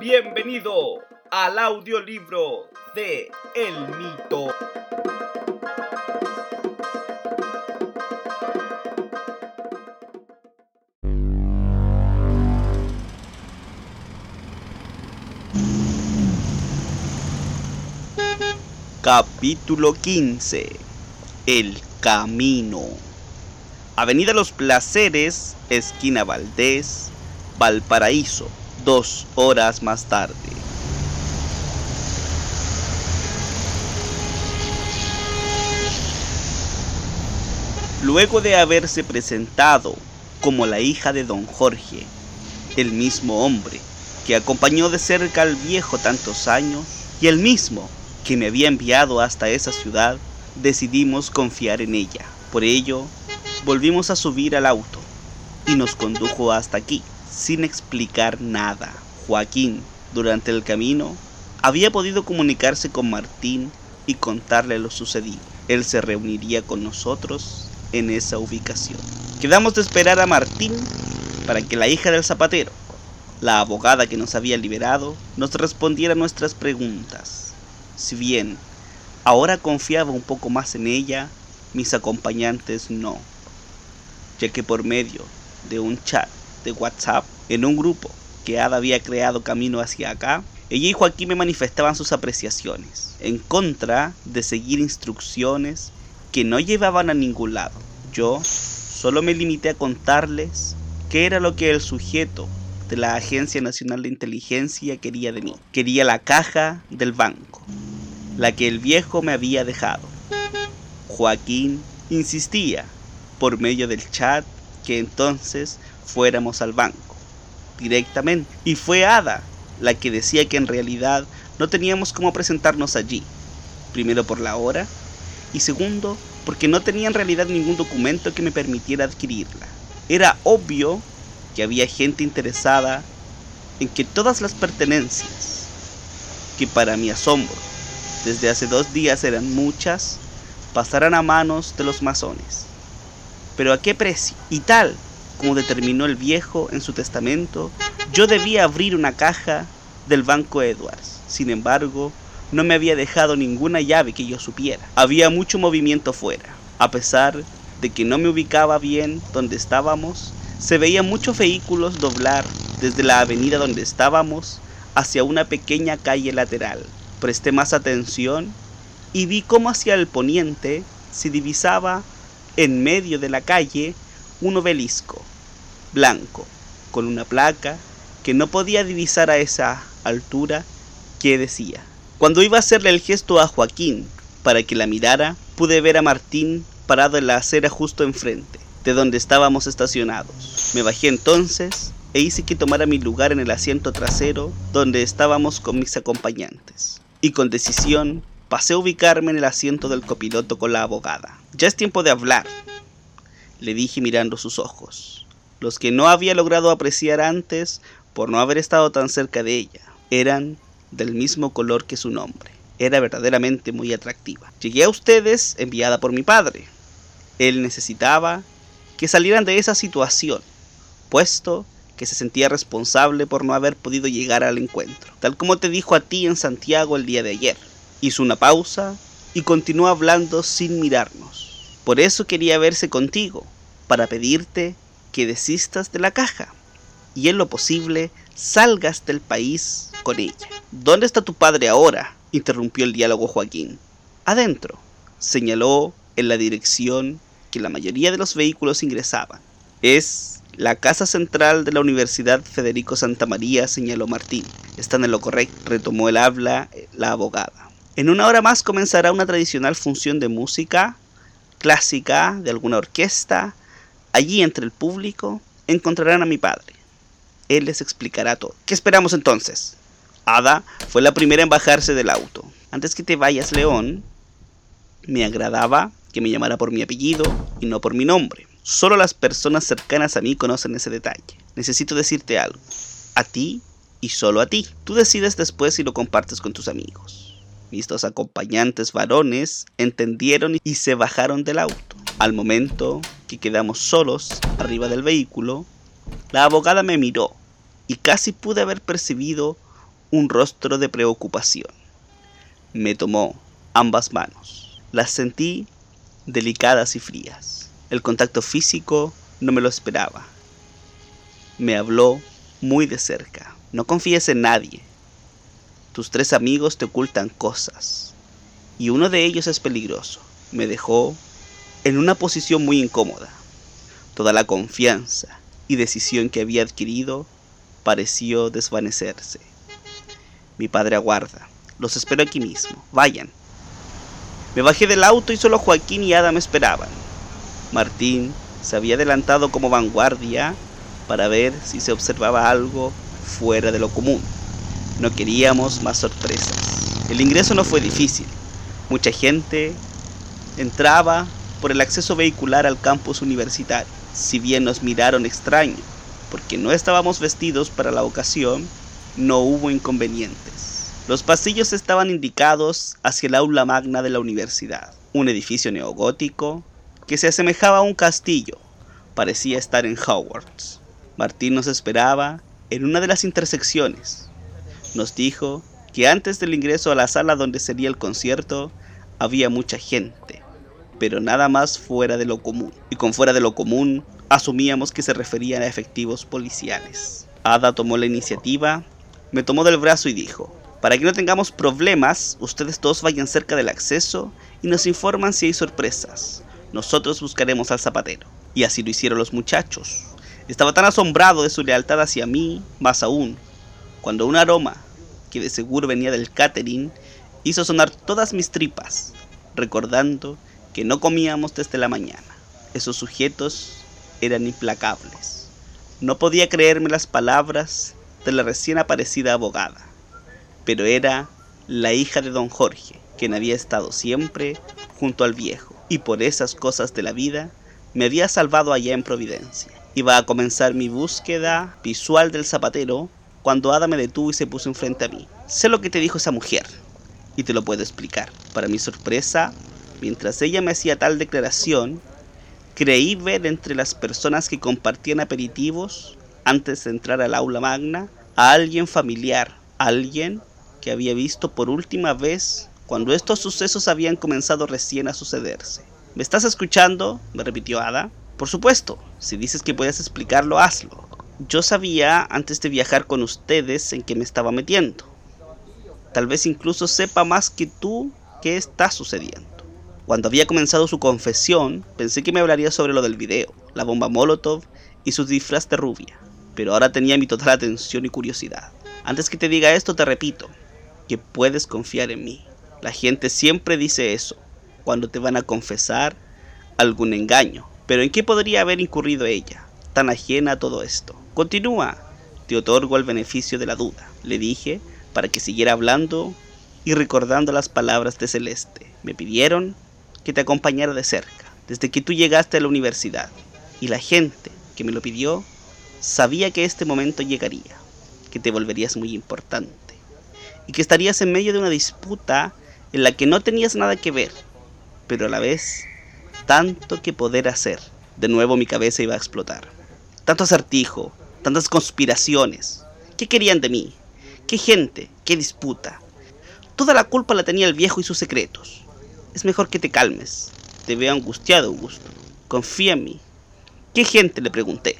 Bienvenido al audiolibro de El Mito. Capítulo 15 El Camino. Avenida Los Placeres, esquina Valdés, Valparaíso, dos horas más tarde. Luego de haberse presentado como la hija de don Jorge, el mismo hombre que acompañó de cerca al viejo tantos años y el mismo que me había enviado hasta esa ciudad, decidimos confiar en ella. Por ello, volvimos a subir al auto y nos condujo hasta aquí, sin explicar nada. Joaquín, durante el camino, había podido comunicarse con Martín y contarle lo sucedido. Él se reuniría con nosotros en esa ubicación. Quedamos de esperar a Martín para que la hija del zapatero, la abogada que nos había liberado, nos respondiera nuestras preguntas. Si bien ahora confiaba un poco más en ella, mis acompañantes no, ya que por medio de un chat de WhatsApp en un grupo que Ada había creado camino hacia acá, ella y Joaquín me manifestaban sus apreciaciones, en contra de seguir instrucciones que no llevaban a ningún lado. Yo solo me limité a contarles qué era lo que el sujeto de la Agencia Nacional de Inteligencia quería de mí. Quería la caja del banco la que el viejo me había dejado. Joaquín insistía, por medio del chat, que entonces fuéramos al banco, directamente. Y fue Ada la que decía que en realidad no teníamos cómo presentarnos allí. Primero por la hora y segundo porque no tenía en realidad ningún documento que me permitiera adquirirla. Era obvio que había gente interesada en que todas las pertenencias, que para mi asombro desde hace dos días eran muchas, pasarán a manos de los masones. Pero ¿a qué precio? Y tal como determinó el viejo en su testamento, yo debía abrir una caja del Banco Edwards. Sin embargo, no me había dejado ninguna llave que yo supiera. Había mucho movimiento fuera. A pesar de que no me ubicaba bien donde estábamos, se veían muchos vehículos doblar desde la avenida donde estábamos hacia una pequeña calle lateral presté más atención y vi cómo hacia el poniente se divisaba en medio de la calle un obelisco blanco con una placa que no podía divisar a esa altura que decía. Cuando iba a hacerle el gesto a Joaquín para que la mirara, pude ver a Martín parado en la acera justo enfrente, de donde estábamos estacionados. Me bajé entonces e hice que tomara mi lugar en el asiento trasero donde estábamos con mis acompañantes y con decisión pasé a ubicarme en el asiento del copiloto con la abogada. Ya es tiempo de hablar, le dije mirando sus ojos, los que no había logrado apreciar antes por no haber estado tan cerca de ella. Eran del mismo color que su nombre. Era verdaderamente muy atractiva. Llegué a ustedes enviada por mi padre. Él necesitaba que salieran de esa situación, puesto que se sentía responsable por no haber podido llegar al encuentro, tal como te dijo a ti en Santiago el día de ayer. Hizo una pausa y continuó hablando sin mirarnos. Por eso quería verse contigo, para pedirte que desistas de la caja y en lo posible salgas del país con ella. ¿Dónde está tu padre ahora? interrumpió el diálogo Joaquín. Adentro, señaló en la dirección que la mayoría de los vehículos ingresaban. Es la casa central de la Universidad Federico Santa María, señaló Martín. Están en lo correcto, retomó el habla la abogada. En una hora más comenzará una tradicional función de música clásica de alguna orquesta. Allí entre el público encontrarán a mi padre. Él les explicará todo. ¿Qué esperamos entonces? Ada fue la primera en bajarse del auto. Antes que te vayas, León, me agradaba que me llamara por mi apellido y no por mi nombre. Solo las personas cercanas a mí conocen ese detalle. Necesito decirte algo. A ti y solo a ti. Tú decides después si lo compartes con tus amigos. Mis dos acompañantes varones entendieron y se bajaron del auto. Al momento que quedamos solos arriba del vehículo, la abogada me miró y casi pude haber percibido un rostro de preocupación. Me tomó ambas manos. Las sentí delicadas y frías. El contacto físico no me lo esperaba. Me habló muy de cerca. No confíes en nadie. Tus tres amigos te ocultan cosas. Y uno de ellos es peligroso. Me dejó en una posición muy incómoda. Toda la confianza y decisión que había adquirido pareció desvanecerse. Mi padre aguarda. Los espero aquí mismo. Vayan. Me bajé del auto y solo Joaquín y Ada me esperaban. Martín se había adelantado como vanguardia para ver si se observaba algo fuera de lo común. No queríamos más sorpresas. El ingreso no fue difícil. Mucha gente entraba por el acceso vehicular al campus universitario. Si bien nos miraron extraño, porque no estábamos vestidos para la ocasión, no hubo inconvenientes. Los pasillos estaban indicados hacia el aula magna de la universidad, un edificio neogótico que se asemejaba a un castillo, parecía estar en Hogwarts. Martín nos esperaba en una de las intersecciones. Nos dijo que antes del ingreso a la sala donde sería el concierto había mucha gente, pero nada más fuera de lo común. Y con fuera de lo común asumíamos que se referían a efectivos policiales. Ada tomó la iniciativa, me tomó del brazo y dijo, para que no tengamos problemas, ustedes dos vayan cerca del acceso y nos informan si hay sorpresas. Nosotros buscaremos al zapatero. Y así lo hicieron los muchachos. Estaba tan asombrado de su lealtad hacia mí, más aún, cuando un aroma, que de seguro venía del catering, hizo sonar todas mis tripas, recordando que no comíamos desde la mañana. Esos sujetos eran implacables. No podía creerme las palabras de la recién aparecida abogada, pero era la hija de don Jorge, quien había estado siempre junto al viejo, y por esas cosas de la vida me había salvado allá en Providencia. Iba a comenzar mi búsqueda visual del zapatero cuando Ada me detuvo y se puso enfrente a mí. Sé lo que te dijo esa mujer, y te lo puedo explicar. Para mi sorpresa, mientras ella me hacía tal declaración, creí ver entre las personas que compartían aperitivos antes de entrar al aula magna a alguien familiar, alguien que había visto por última vez cuando estos sucesos habían comenzado recién a sucederse. ¿Me estás escuchando? me repitió Ada. Por supuesto, si dices que puedes explicarlo, hazlo. Yo sabía antes de viajar con ustedes en qué me estaba metiendo. Tal vez incluso sepa más que tú qué está sucediendo. Cuando había comenzado su confesión, pensé que me hablaría sobre lo del video, la bomba Molotov y su disfraz de rubia, pero ahora tenía mi total atención y curiosidad. Antes que te diga esto, te repito, que puedes confiar en mí. La gente siempre dice eso, cuando te van a confesar algún engaño. Pero ¿en qué podría haber incurrido ella, tan ajena a todo esto? Continúa, te otorgo el beneficio de la duda, le dije, para que siguiera hablando y recordando las palabras de Celeste. Me pidieron que te acompañara de cerca, desde que tú llegaste a la universidad. Y la gente que me lo pidió sabía que este momento llegaría, que te volverías muy importante, y que estarías en medio de una disputa en la que no tenías nada que ver, pero a la vez tanto que poder hacer. De nuevo mi cabeza iba a explotar. Tanto acertijo, tantas conspiraciones. ¿Qué querían de mí? ¿Qué gente? ¿Qué disputa? Toda la culpa la tenía el viejo y sus secretos. Es mejor que te calmes. Te veo angustiado, Augusto. Confía en mí. ¿Qué gente? le pregunté.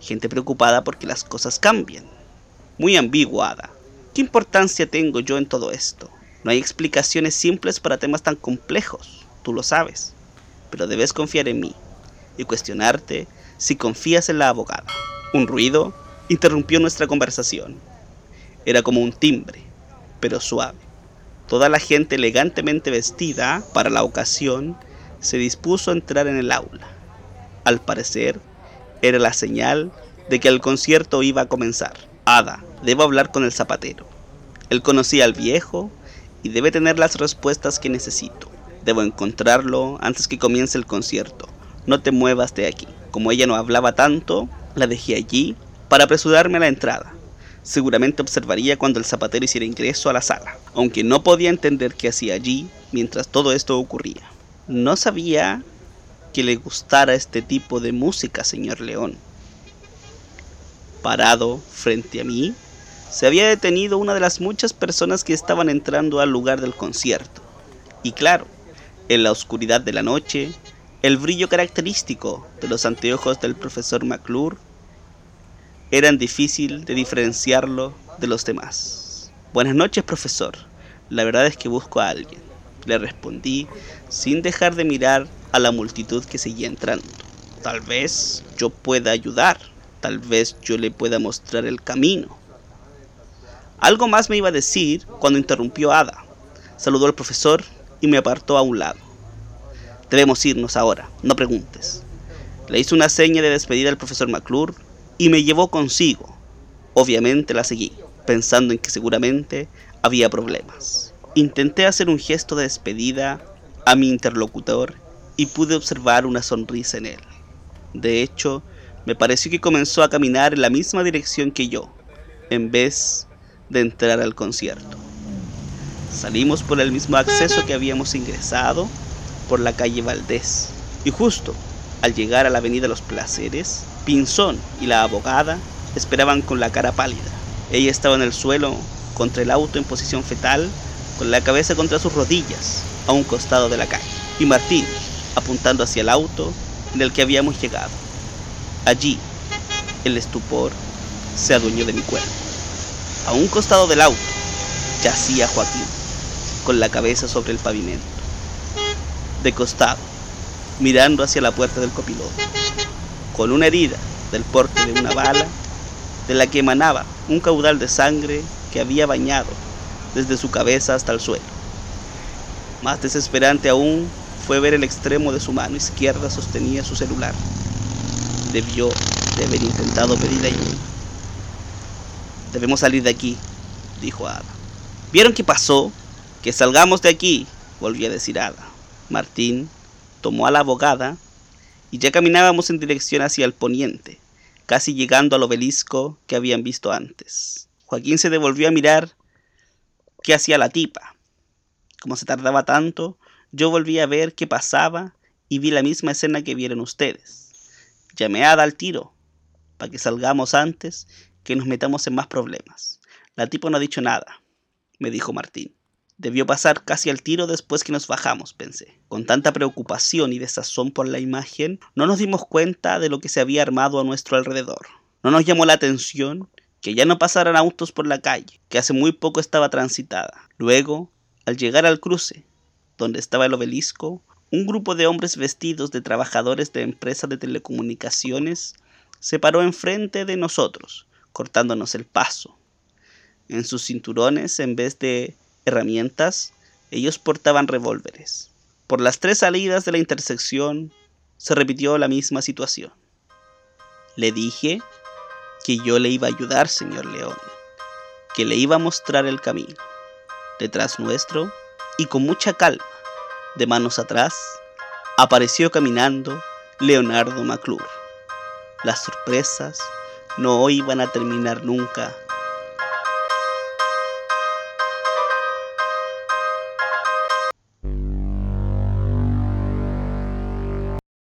Gente preocupada porque las cosas cambian. Muy ambiguada. ¿Qué importancia tengo yo en todo esto? No hay explicaciones simples para temas tan complejos, tú lo sabes. Pero debes confiar en mí y cuestionarte si confías en la abogada. Un ruido interrumpió nuestra conversación. Era como un timbre, pero suave. Toda la gente elegantemente vestida para la ocasión se dispuso a entrar en el aula. Al parecer, era la señal de que el concierto iba a comenzar. Ada, debo hablar con el zapatero. Él conocía al viejo y debe tener las respuestas que necesito. Debo encontrarlo antes que comience el concierto. No te muevas de aquí. Como ella no hablaba tanto, la dejé allí para apresurarme a la entrada. Seguramente observaría cuando el zapatero hiciera ingreso a la sala, aunque no podía entender qué hacía allí mientras todo esto ocurría. No sabía que le gustara este tipo de música, señor León. Parado frente a mí, se había detenido una de las muchas personas que estaban entrando al lugar del concierto. Y claro, en la oscuridad de la noche, el brillo característico de los anteojos del profesor McClure eran difícil de diferenciarlo de los demás. Buenas noches, profesor. La verdad es que busco a alguien. Le respondí sin dejar de mirar a la multitud que seguía entrando. Tal vez yo pueda ayudar. Tal vez yo le pueda mostrar el camino. Algo más me iba a decir cuando interrumpió Ada. Saludó al profesor y me apartó a un lado. Debemos irnos ahora, no preguntes. Le hice una seña de despedida al profesor McClure y me llevó consigo. Obviamente la seguí, pensando en que seguramente había problemas. Intenté hacer un gesto de despedida a mi interlocutor y pude observar una sonrisa en él. De hecho, me pareció que comenzó a caminar en la misma dirección que yo, en vez de entrar al concierto. Salimos por el mismo acceso que habíamos ingresado, por la calle Valdés, y justo al llegar a la avenida Los Placeres, Pinzón y la abogada esperaban con la cara pálida. Ella estaba en el suelo, contra el auto en posición fetal, con la cabeza contra sus rodillas, a un costado de la calle, y Martín apuntando hacia el auto en el que habíamos llegado. Allí, el estupor se adueñó de mi cuerpo. A un costado del auto yacía Joaquín, con la cabeza sobre el pavimento. De costado, mirando hacia la puerta del copiloto, con una herida del porte de una bala, de la que emanaba un caudal de sangre que había bañado desde su cabeza hasta el suelo. Más desesperante aún fue ver el extremo de su mano izquierda sostenía su celular. Debió de haber intentado pedir ayuda. Debemos salir de aquí, dijo Ada. ¿Vieron qué pasó? Que salgamos de aquí, volvió a decir Ada. Martín tomó a la abogada y ya caminábamos en dirección hacia el poniente, casi llegando al obelisco que habían visto antes. Joaquín se devolvió a mirar qué hacía la tipa. Como se tardaba tanto, yo volví a ver qué pasaba y vi la misma escena que vieron ustedes. Llamé a Ada al tiro, para que salgamos antes que nos metamos en más problemas. La tipa no ha dicho nada, me dijo Martín. Debió pasar casi al tiro después que nos bajamos, pensé. Con tanta preocupación y desazón por la imagen, no nos dimos cuenta de lo que se había armado a nuestro alrededor. No nos llamó la atención que ya no pasaran autos por la calle, que hace muy poco estaba transitada. Luego, al llegar al cruce, donde estaba el obelisco, un grupo de hombres vestidos de trabajadores de empresas de telecomunicaciones se paró enfrente de nosotros, cortándonos el paso. En sus cinturones, en vez de herramientas, ellos portaban revólveres. Por las tres salidas de la intersección se repitió la misma situación. Le dije que yo le iba a ayudar, señor León, que le iba a mostrar el camino. Detrás nuestro, y con mucha calma, de manos atrás, apareció caminando Leonardo McClure. Las sorpresas no iban a terminar nunca